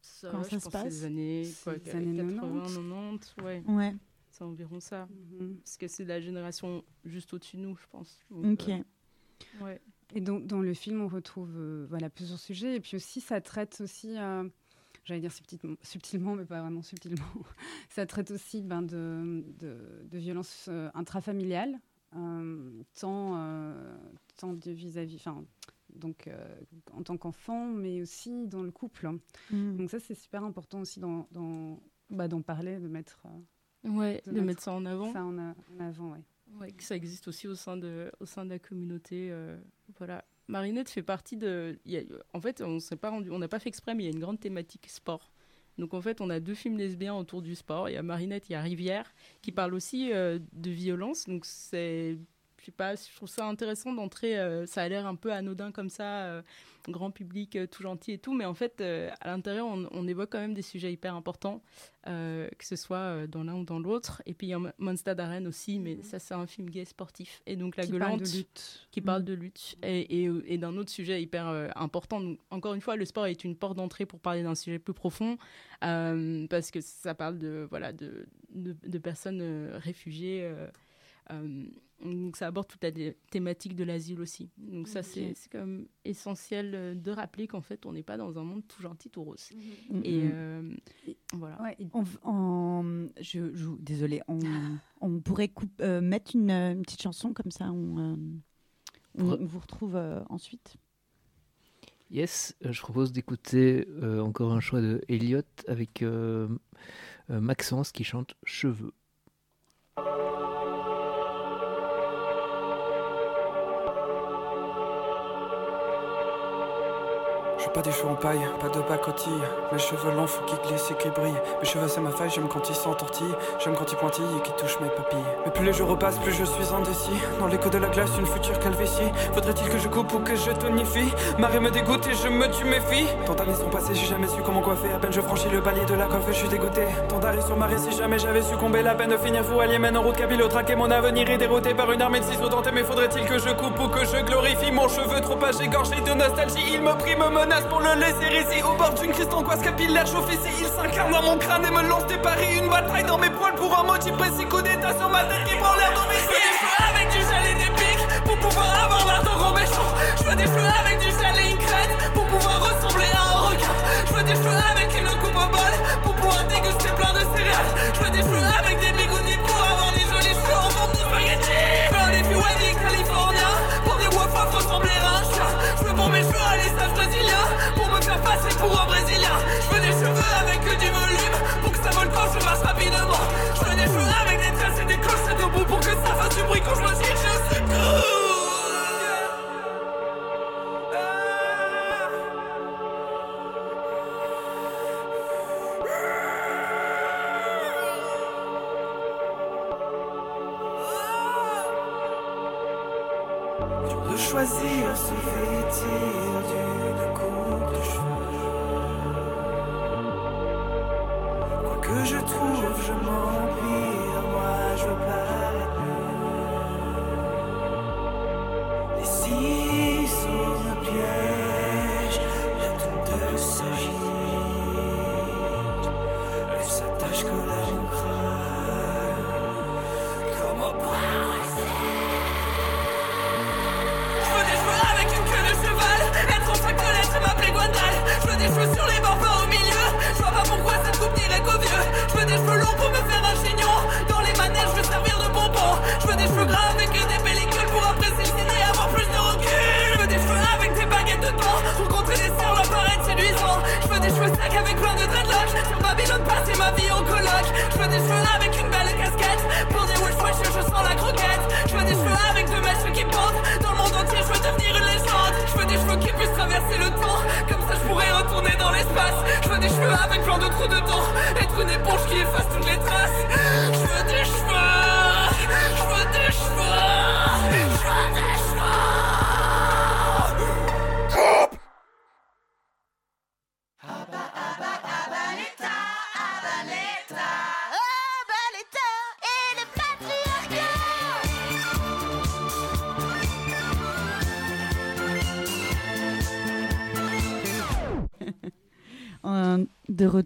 Ça, Comment je ça se pense passe les années, quoi, les années 80, 90. 90, ouais. Ouais. C'est environ ça. Mhm. Parce que c'est la génération juste au-dessus de nous, je pense. Ok. Euh, ouais. Et donc, dans le film, on retrouve euh, voilà, plusieurs sujets. Et puis aussi, ça traite aussi, euh, j'allais dire subtilement, subtilement, mais pas vraiment subtilement, ça traite aussi ben, de, de, de violences euh, intrafamiliales, euh, tant, euh, tant de vis-à-vis, enfin, donc euh, en tant qu'enfant, mais aussi dans le couple. Mm. Donc ça, c'est super important aussi d'en dans, bah, d'en parler, de mettre, euh, Ouais, de mettre ça en avant. Ça en, a- en avant, ouais. Ouais, que ça existe aussi au sein de, au sein de la communauté. euh, voilà. Marinette fait partie de. il y a- en fait, on s'est pas rendu, on n'a pas fait exprès, mais il y a une grande thématique sport. Donc en fait, on a deux films lesbiens autour du sport. Il y a Marinette, il y a Rivière, qui parle aussi euh, de violence. Donc c'est, je sais pas, je trouve ça intéressant d'entrer. euh, ça a l'air un peu anodin comme ça, euh, grand public, euh, tout gentil et tout, mais en fait, à l'intérieur, on, on évoque quand même des sujets hyper importants, que ce soit dans l'un ou dans l'autre. Et puis il y a Mon- Monster d'Arène aussi, mais ça c'est un film gay sportif. Et donc la Qui parle de lutte. qui parle de lutte et, et, et d'un autre sujet hyper important. Donc, encore une fois, le sport est une porte d'entrée pour parler d'un sujet plus profond parce que ça parle de voilà de, de, de personnes réfugiées. Euh, donc ça aborde toute la thé- thématique de l'asile aussi. Donc ça Ok. c'est même essentiel euh, de rappeler qu'en fait on n'est pas dans un monde tout gentil, tout rose. Mhm. Et Mhm. euh, voilà. On, je, je- désolée, on, on pourrait euh, mettre une, une petite chanson comme ça, on, euh, on, Re- on vous retrouve euh, ensuite. Yes, je propose d'écouter euh, encore un choix de Elliot avec euh, euh, Maxence qui chante Cheveux. Pas des cheveux en paille, pas de pacotille. Mes cheveux longs, faut qu'ils glissent et qu'ils brillent. Mes cheveux, c'est ma faille, j'aime quand ils s'entortillent. J'aime quand ils pointillent et qu'ils touchent mes papilles. Mais plus les jours repassent, plus je suis indécis. Dans l'écho de la glace, une future calvétie. Faudrait-il que je coupe ou que je tonifie? Marie me dégoûte et je me tue mes filles. Tant d'années sont passées, j'ai jamais su comment coiffer. À peine je franchis le palier de la coiffe, je suis dégoûté. Tant d'arrêts sur marée, si jamais j'avais succombé. La peine de finir fou mène en route traquer Mon avenir est dérouté par une armée de ciseaux dentés. Mais faudrait-il que je coupe ou que je glorifie Mon cheveu trop âgé, gorgé de nostalgie? Il me prie, me menace pour le laisser ici. Au bord d'une crise d'angoisse capillaire, ici. Il s'incarne dans mon crâne et me lance des paris. Une bataille dans mes poils pour un motif précis. Coup d'état sur ma tête qui prend l'air dans What you my on my stitches?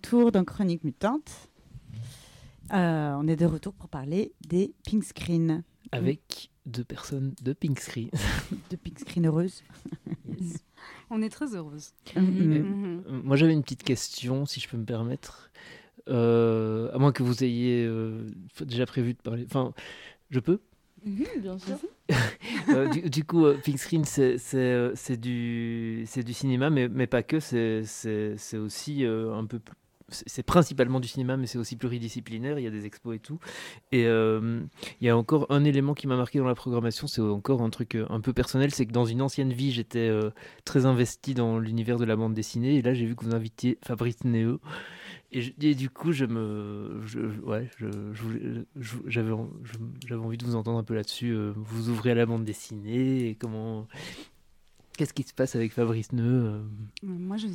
Retour dans Chronique Mutante. Euh, on est de retour pour parler des pink screens. Avec deux personnes de Pink Screen. de pink screen heureuses. On est très heureuse. Mhm. Mhm. Euh, Moi, j'avais une petite question, si je peux me permettre. Euh, à moins que vous ayez euh, déjà prévu de parler. Enfin, je peux? Bien sûr. Euh, du, du coup, euh, Pink Screen, c'est c'est, c'est du, c'est du cinéma, mais, mais pas que. C'est c'est- c'est aussi euh, un peu. C'est principalement du cinéma, mais c'est aussi pluridisciplinaire. Il y a des expos et tout. Et euh, il y a encore un élément qui m'a marqué dans la programmation. C'est encore un truc euh, un peu personnel. C'est que dans une ancienne vie, j'étais euh, très investi dans l'univers de la bande dessinée. Et là, j'ai vu que vous invitiez Fabrice Néo. Et, du coup, j'avais, envie de vous entendre un peu là-dessus. vous ouvrez à la bande dessinée comment, qu'est-ce qui se passe avec Fabrice Neu Moi, je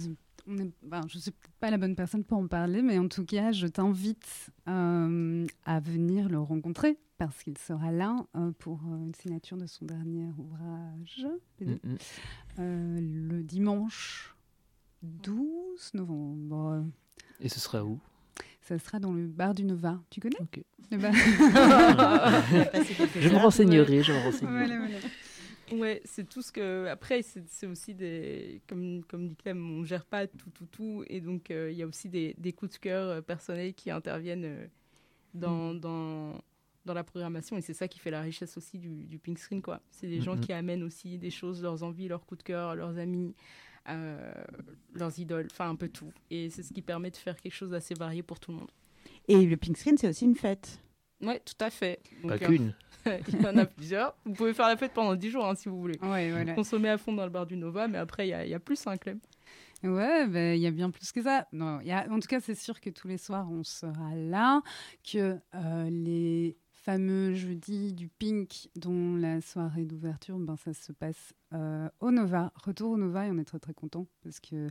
on est, ben, je suis peut-être pas la bonne personne pour en parler, mais en tout cas, je t'invite euh, à venir le rencontrer parce qu'il sera là euh, pour euh, une signature de son dernier ouvrage, Mm, mm. euh, le dimanche 12 novembre. Et ce sera où? Ça sera dans le bar du Nova. Tu connais? Le bar- Je me renseignerai, je me renseignerai. Voilà, voilà. Ouais, c'est tout ce que. Après, c'est aussi des. Comme, comme dit Clem, on gère pas tout, tout, tout. Et donc, euh, il y a aussi des, des coups de cœur euh, personnels qui interviennent euh, dans, dans, dans la programmation. Et c'est ça qui fait la richesse aussi du, du Pink Screen, quoi. C'est des gens Mhm. qui amènent aussi des choses, leurs envies, leurs coups de cœur, leurs amis, euh, leurs idoles, enfin un peu tout. Et c'est ce qui permet de faire quelque chose d'assez varié pour tout le monde. Et le pink screen, c'est aussi une fête. Ouais, tout à fait. Pas euh, qu'une. il y en a plusieurs. Vous pouvez faire la fête pendant 10 jours hein, si vous voulez. Ouais, voilà. Consommer à fond dans le bar du Nova, mais après, il y, a- il y a plus, hein, Clem. Ouais, ben, il y a bien plus que ça. Non, il y a, en tout cas, c'est sûr que tous les soirs, on sera là, que euh, les fameux jeudis du Pink, dont la soirée d'ouverture, ben, ça se passe euh, au Nova. Retour au Nova, et on est très très content parce que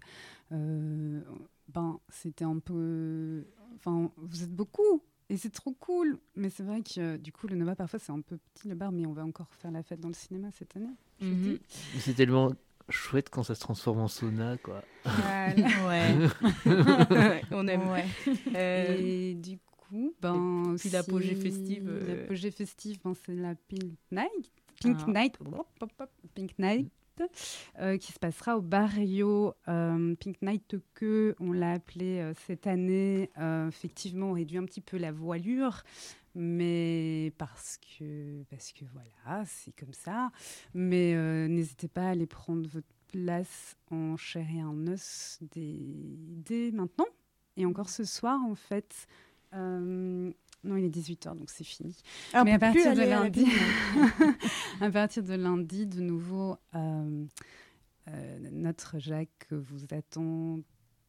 euh, ben, c'était un peu... Enfin, vous êtes beaucoup et c'est trop cool. Mais c'est vrai que du coup, le Nova, parfois, c'est un peu petit le bar, mais on va encore faire la fête dans le cinéma cette année. Mhm. C'est tellement chouette quand ça se transforme en sauna, quoi. Voilà. On aime. Ouais. Euh, Et du coup, ben, puis l'apogée aussi, festive, euh, L'apogée festive, ben, c'est la Pink Night. Pink Ah. Night. Pink Night. Euh, qui se passera au Barrio euh, Pink Night que on l'a appelé euh, cette année. Effectivement on réduit un petit peu la voilure mais parce que parce que voilà c'est comme ça. Mais n'hésitez pas à aller prendre votre place en chair et en os dès, dès maintenant. Et encore ce soir en fait Non, il est 18h, donc c'est fini. Ah, Mais à partir de à lundi, vigne. à partir de lundi, de nouveau, euh, euh, notre Jacques vous attend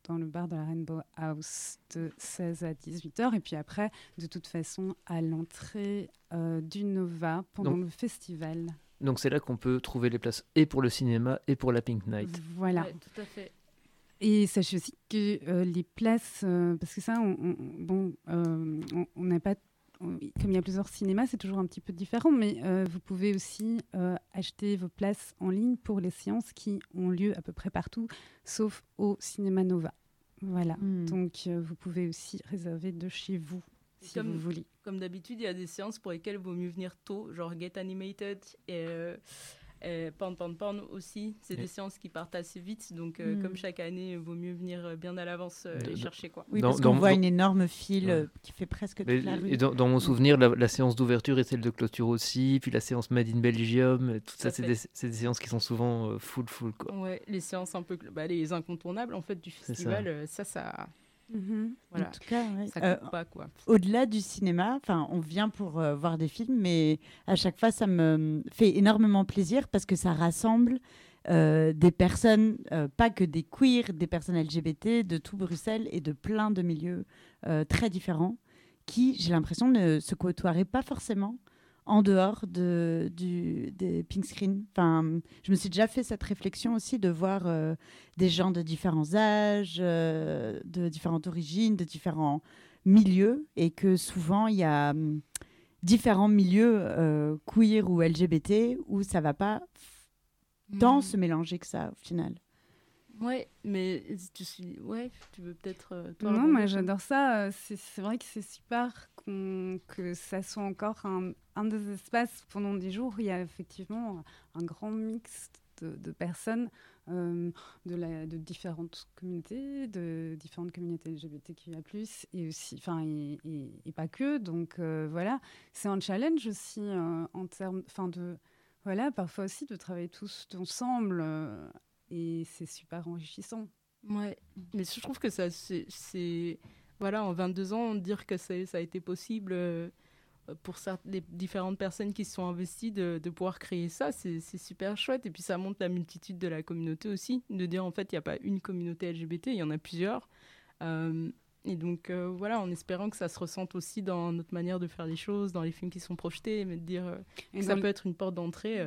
dans le bar de la Rainbow House de 16 à 18h. Et puis après, de toute façon, à l'entrée euh, du Nova pendant Donc- le festival. Donc c'est là qu'on peut trouver les places et pour le cinéma et pour la Pink Night. Voilà. Ouais, tout à fait. Et sachez aussi que euh, les places, euh, parce que ça, on, on- bon, euh, on- n'a pas, on- comme il y a plusieurs cinémas, c'est toujours un petit peu différent, mais vous pouvez aussi acheter vos places en ligne pour les séances qui ont lieu à peu près partout, sauf au Cinéma Nova. Voilà. Hmm. Donc vous pouvez aussi réserver de chez vous si Comme- vous voulez. Comme d'habitude, il y a des séances pour lesquelles il vaut mieux venir tôt, genre Get Animated et, euh, Porn Porn Porn aussi. C'est des Et- séances qui partent assez vite, donc euh, Mm. comme chaque année, il vaut mieux venir euh, bien à l'avance euh, les chercher. Quoi. Oui, Dans- parce qu'on voit dans- une énorme file Ouais. euh, qui fait presque Mais- toute la rue. et dans, dans mon souvenir, la, la séance d'ouverture et celle de clôture aussi, puis la séance Made in Belgium, tout ça, c'est des, c'est des séances qui sont souvent euh, full, full. Quoi. Ouais, les séances un peu, bah, les incontournables en fait du ça. festival, ça, ça, Mhm. voilà, En tout cas, ouais. ça Euh, pas quoi. au-delà du cinéma, enfin, on vient pour euh, voir des films, mais à chaque fois, ça me fait énormément plaisir parce que ça rassemble euh, des personnes, pas que des queers, des personnes LGBT de tout Bruxelles et de plein de milieux très différents, qui, j'ai l'impression, ne se côtoieraient pas forcément en dehors de, du, des pink screen. Enfin, je me suis déjà fait cette réflexion aussi de voir euh, des gens de différents âges, euh, de différentes origines, de différents milieux, et que souvent il y a hum, différents milieux euh, queer ou LGBT où ça va pas tant Mm. se mélanger que ça au final. Ouais, mais tu suis, ouais, tu veux peut-être. euh, Non, moi j'adore ça. Euh, C'est vrai que c'est super qu'on- que ça soit encore un, un des espaces pendant des jours. où Il y a effectivement un grand mix de, de personnes euh, de, la, de différentes communautés, de différentes communautés LGBTQIA+, et aussi, enfin, et, et- et pas que. Donc euh, voilà, c'est un challenge aussi euh, en termes, enfin de, voilà, parfois aussi de travailler tous ensemble. Et c'est super enrichissant. Ouais, mais je trouve que ça, c'est, voilà, en 22 ans, dire que ça a été possible euh, pour cer- les différentes personnes qui se sont investies de, de pouvoir créer ça, c'est, super chouette. Et puis ça montre la multitude de la communauté aussi, de dire en fait, il n'y a pas une communauté LGBT, il y en a plusieurs. Euh, et donc euh, voilà, en espérant que ça se ressente aussi dans notre manière de faire les choses, dans les films qui sont projetés, mais de dire que ça peut être une porte d'entrée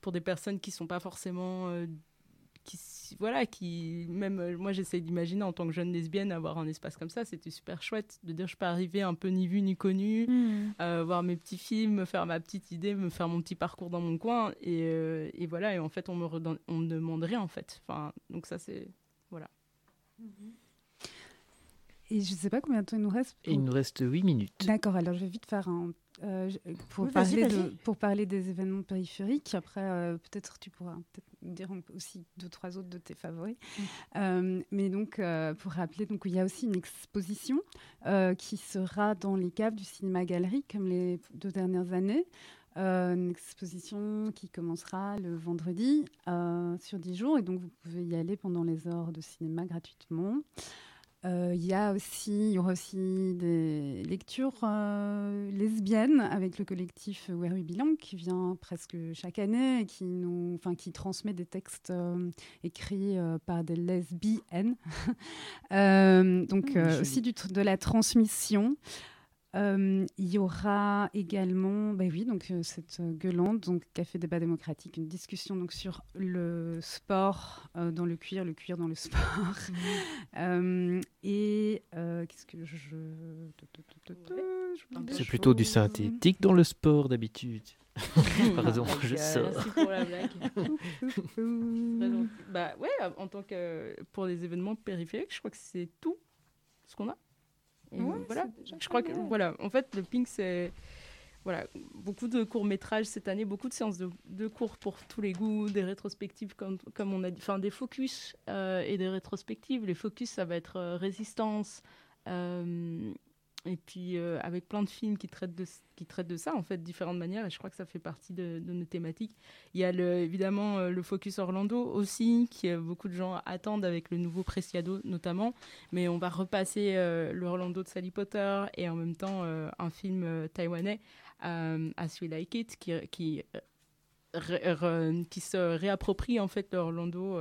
pour des personnes qui sont pas forcément qui voilà qui même euh, moi j'essaie d'imaginer en tant que jeune lesbienne avoir un espace comme ça c'était super chouette de dire je peux arriver un peu ni vu ni connu euh, voir mes petits films me faire ma petite idée me faire mon petit parcours dans mon coin et, euh, et voilà et en fait on me redonne- on me demande rien en fait enfin donc ça c'est voilà Et je ne sais pas combien de temps il nous reste. Il nous reste 8 minutes. D'accord, alors je vais vite faire un. Euh, je- pour, Oui, parler de, vas-y. pour parler des événements périphériques, après, euh, peut-être tu pourras nous dire aussi deux, trois autres de tes favoris. Euh, mais donc, euh, pour rappeler, donc, il y a aussi une exposition euh, qui sera dans les caves du cinéma galerie, comme les deux dernières années. Euh, une exposition qui commencera le vendredi euh, sur 10 jours, et donc vous pouvez y aller pendant les heures de cinéma gratuitement. Euh, Il y a aussi, il y aura aussi des lectures euh, lesbiennes avec le collectif Where We Belong qui vient presque chaque année et qui nous, enfin qui transmet des textes euh, écrits par des lesbiennes. Donc Ah, aussi du de la transmission. Euh, il y aura également, bah oui, donc euh, cette euh, gueulante, donc Café débat démocratique, une discussion donc sur le sport euh, dans le cuir, le cuir dans le sport. Euh, et euh, qu'est-ce que je, je- C'est plutôt du synthétique dans le sport d'habitude. Pardon, Donc, je euh, sors. merci pour la blague. Bah ouais en tant que pour les événements périphériques je crois que c'est tout ce qu'on a Et Ouais, voilà. je crois que voilà en fait le pink c'est voilà beaucoup de courts métrages cette année beaucoup de séances de, de cours pour tous les goûts des rétrospectives comme comme on a dit enfin des focus euh, et des rétrospectives. Les focus ça va être euh, résistance euh, et puis euh, avec plein de films qui traitent de, qui traitent de ça, en fait, différentes manières, et je crois que ça fait partie de, nos thématiques. Il y a évidemment euh, le Focus Orlando aussi, qui euh, beaucoup de gens attendent avec le nouveau Preciado notamment, mais on va repasser le Orlando de Sally Potter et en même temps un film taïwanais, As We Like It, qui qui se réapproprie en fait Orlando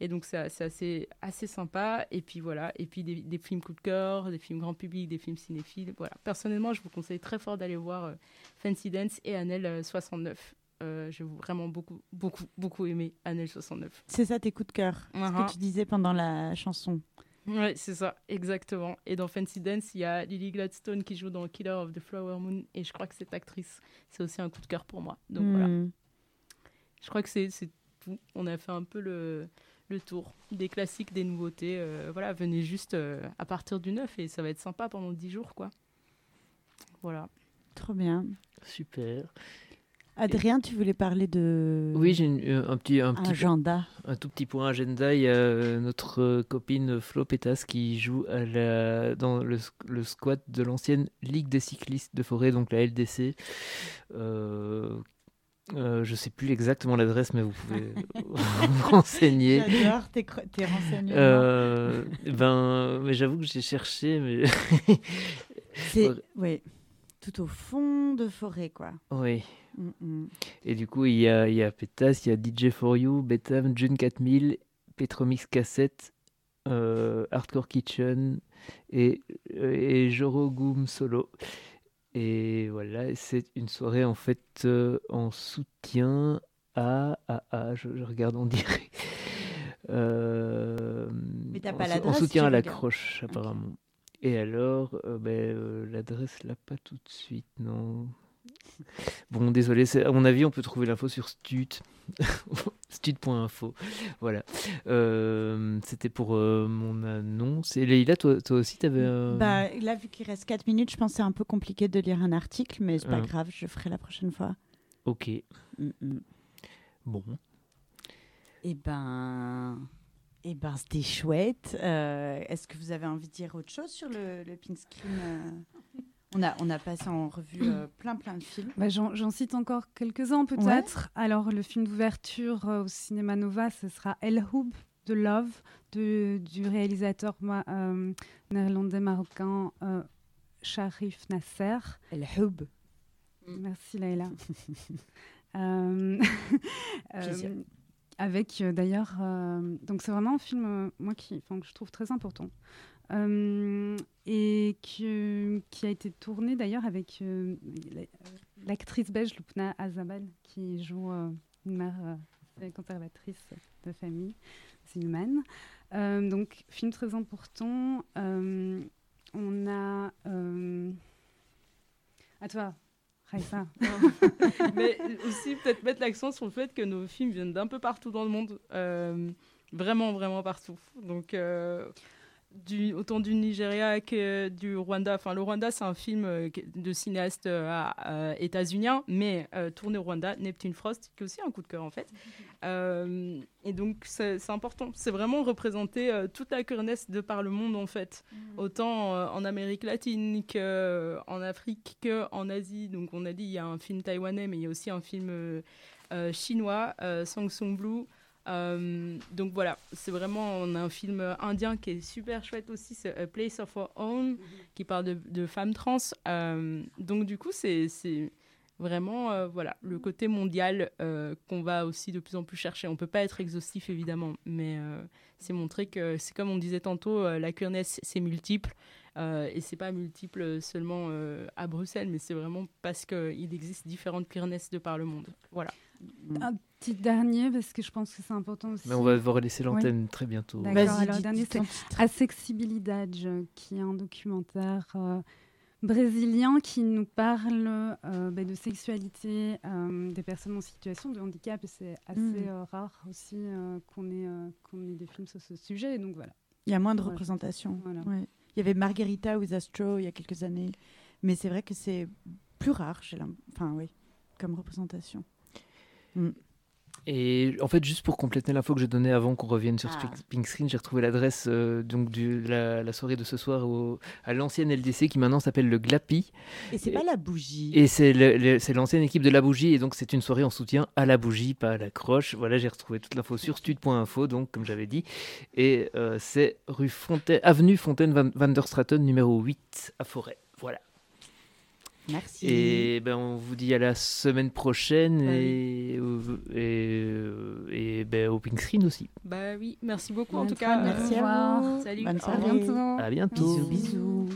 et donc c'est assez, assez sympa et puis voilà et puis des, des, films coup de cœur des films grand public des films cinéphiles voilà personnellement je vous conseille très fort d'aller voir euh, Fancy Dance et Annelle 69 euh, j'ai vraiment beaucoup beaucoup beaucoup aimé Annelle 69 c'est ça tes coups de cœur ce que uh-huh. tu disais pendant la chanson Ouais, c'est ça, exactement. Et dans Fancy Dance, il y a Lily Gladstone qui joue dans Killer of the Flower Moon. Et je crois que cette actrice, c'est aussi un coup de cœur pour moi. Donc voilà. Je crois que c'est tout. On a fait un peu le, le tour des classiques, des nouveautés. Euh, voilà, venez juste euh, à partir du 9 et ça va être sympa pendant 10 jours, quoi. Voilà. Trop bien. Super. Adrien, tu voulais parler de. Oui, j'ai euh, un petit, un petit agenda. un tout petit point agenda. Il y a notre copine Flo Pétas qui joue à la, dans le, le squat de l'ancienne Ligue des cyclistes de forêt, donc la LDC, euh, je sais plus exactement l'adresse, mais vous pouvez vous renseigner. J'adore tes, tes renseignements. Euh, ben, mais j'avoue que j'ai cherché, mais. C'est oui, tout au fond de forêt, quoi. Oui. Et du coup, il y a, il y a Pétas, il y a DJ for You, Betam, June 4000, Petromix Cassette, euh, Hardcore Kitchen et, et Joro Goom Solo. Et voilà, c'est une soirée en fait euh, en soutien à, à, je, regarde en direct. Euh, Mais t'as pas l'adresse En soutien à la croche, apparemment. Et alors, euh, ben, l'adresse là, pas tout de suite, non. Bon, désolé, à mon avis, on peut trouver l'info sur Stut. Stud.info. Voilà. Euh, c'était pour euh, mon annonce. Et Leïla, toi, toi aussi, tu avais. Bah, là, vu qu'il reste 4 minutes, je pense que c'est un peu compliqué de lire un article, mais c'est pas grave, je ferai la prochaine fois. Ok. Bon. Eh ben. Eh ben, c'était chouette. Euh, est-ce que vous avez envie de dire autre chose sur le, le pink screen on a, on a passé en revue euh, plein plein de films. Bah, J'en cite encore quelques-uns peut-être. Alors le film d'ouverture euh, au cinéma Nova, ce sera El Houb de Love de, du réalisateur euh, néerlandais marocain Sharif Nasser. El Houb. Merci Laila. avec d'ailleurs, donc c'est vraiment un film moi qui, que je trouve très important. Euh, et qui, a été tourné d'ailleurs avec euh, l'actrice belge Lupna Azabal qui joue euh, une mère conservatrice de famille musulmane. donc film très important. on a à toi. Raissa. Mais aussi peut-être mettre l'accent sur le fait que nos films viennent d'un peu partout dans le monde. vraiment, vraiment partout. Donc du, autant du Nigeria que du Rwanda. Enfin, le Rwanda, c'est un film euh, de cinéaste euh, états-unien, mais euh, tourné au Rwanda, Neptune Frost, qui est aussi un coup de cœur en fait. et donc, c'est important. C'est vraiment représenter toute la queerness de par le monde en fait. Mm. Autant en Amérique latine qu'en Afrique qu'en Asie. Donc, on a dit, il y a un film taïwanais, mais il y a aussi un film chinois, Sang Sung Blue. Euh, donc voilà, c'est vraiment, on a un film indien qui est super chouette aussi, c'est A Place of Our Own, mhm. qui parle de, de femmes trans. Euh, donc du coup, c'est vraiment euh, voilà, le côté mondial qu'on va aussi de plus en plus chercher. On peut pas être exhaustif évidemment, mais c'est montrer que c'est comme on disait tantôt, la queerness c'est multiple. et c'est pas multiple seulement à Bruxelles, mais c'est vraiment parce qu'il existe différentes queerness de par le monde. Voilà. Un petit dernier, parce que je pense que c'est important aussi. Mais on va vous relaisser l'antenne très bientôt. D'accord, alors le dernier, c'est Accessibilidade, qui est un documentaire euh, brésilien qui nous parle euh, bah, de sexualité euh, des personnes en situation de handicap. C'est assez mm. rare aussi qu'on ait, qu'on ait des films sur ce sujet. Donc voilà. Il y a moins de représentation. Il y avait Margarita with Astro il y a quelques années. Mais c'est vrai que c'est plus rare, enfin, oui, comme représentation. Mm. Et en fait, juste pour compléter l'info que je donnais avant qu'on revienne sur Ah. Pink- Screen, j'ai retrouvé l'adresse euh, donc de la, la soirée de ce soir au- à l'ancienne LDC qui maintenant s'appelle le Glapi. Et c'est pas la bougie. Et c'est l'ancienne équipe de la bougie et donc c'est une soirée en soutien à la bougie, pas à la croche. Voilà, j'ai retrouvé toute l'info sur stud.info donc comme j'avais dit. Et euh, c'est rue Fontaine, avenue Fontaine Van, Van der Straten numéro 8 à Forêt. Merci. Et ben on vous dit à la semaine prochaine Bah et, euh, et, et ben, au Pink Screen aussi. Bah oui, merci beaucoup en tout cas. merci à vous. Salut. Bonne au soirée. revoir. À bientôt. Bisous, bisous.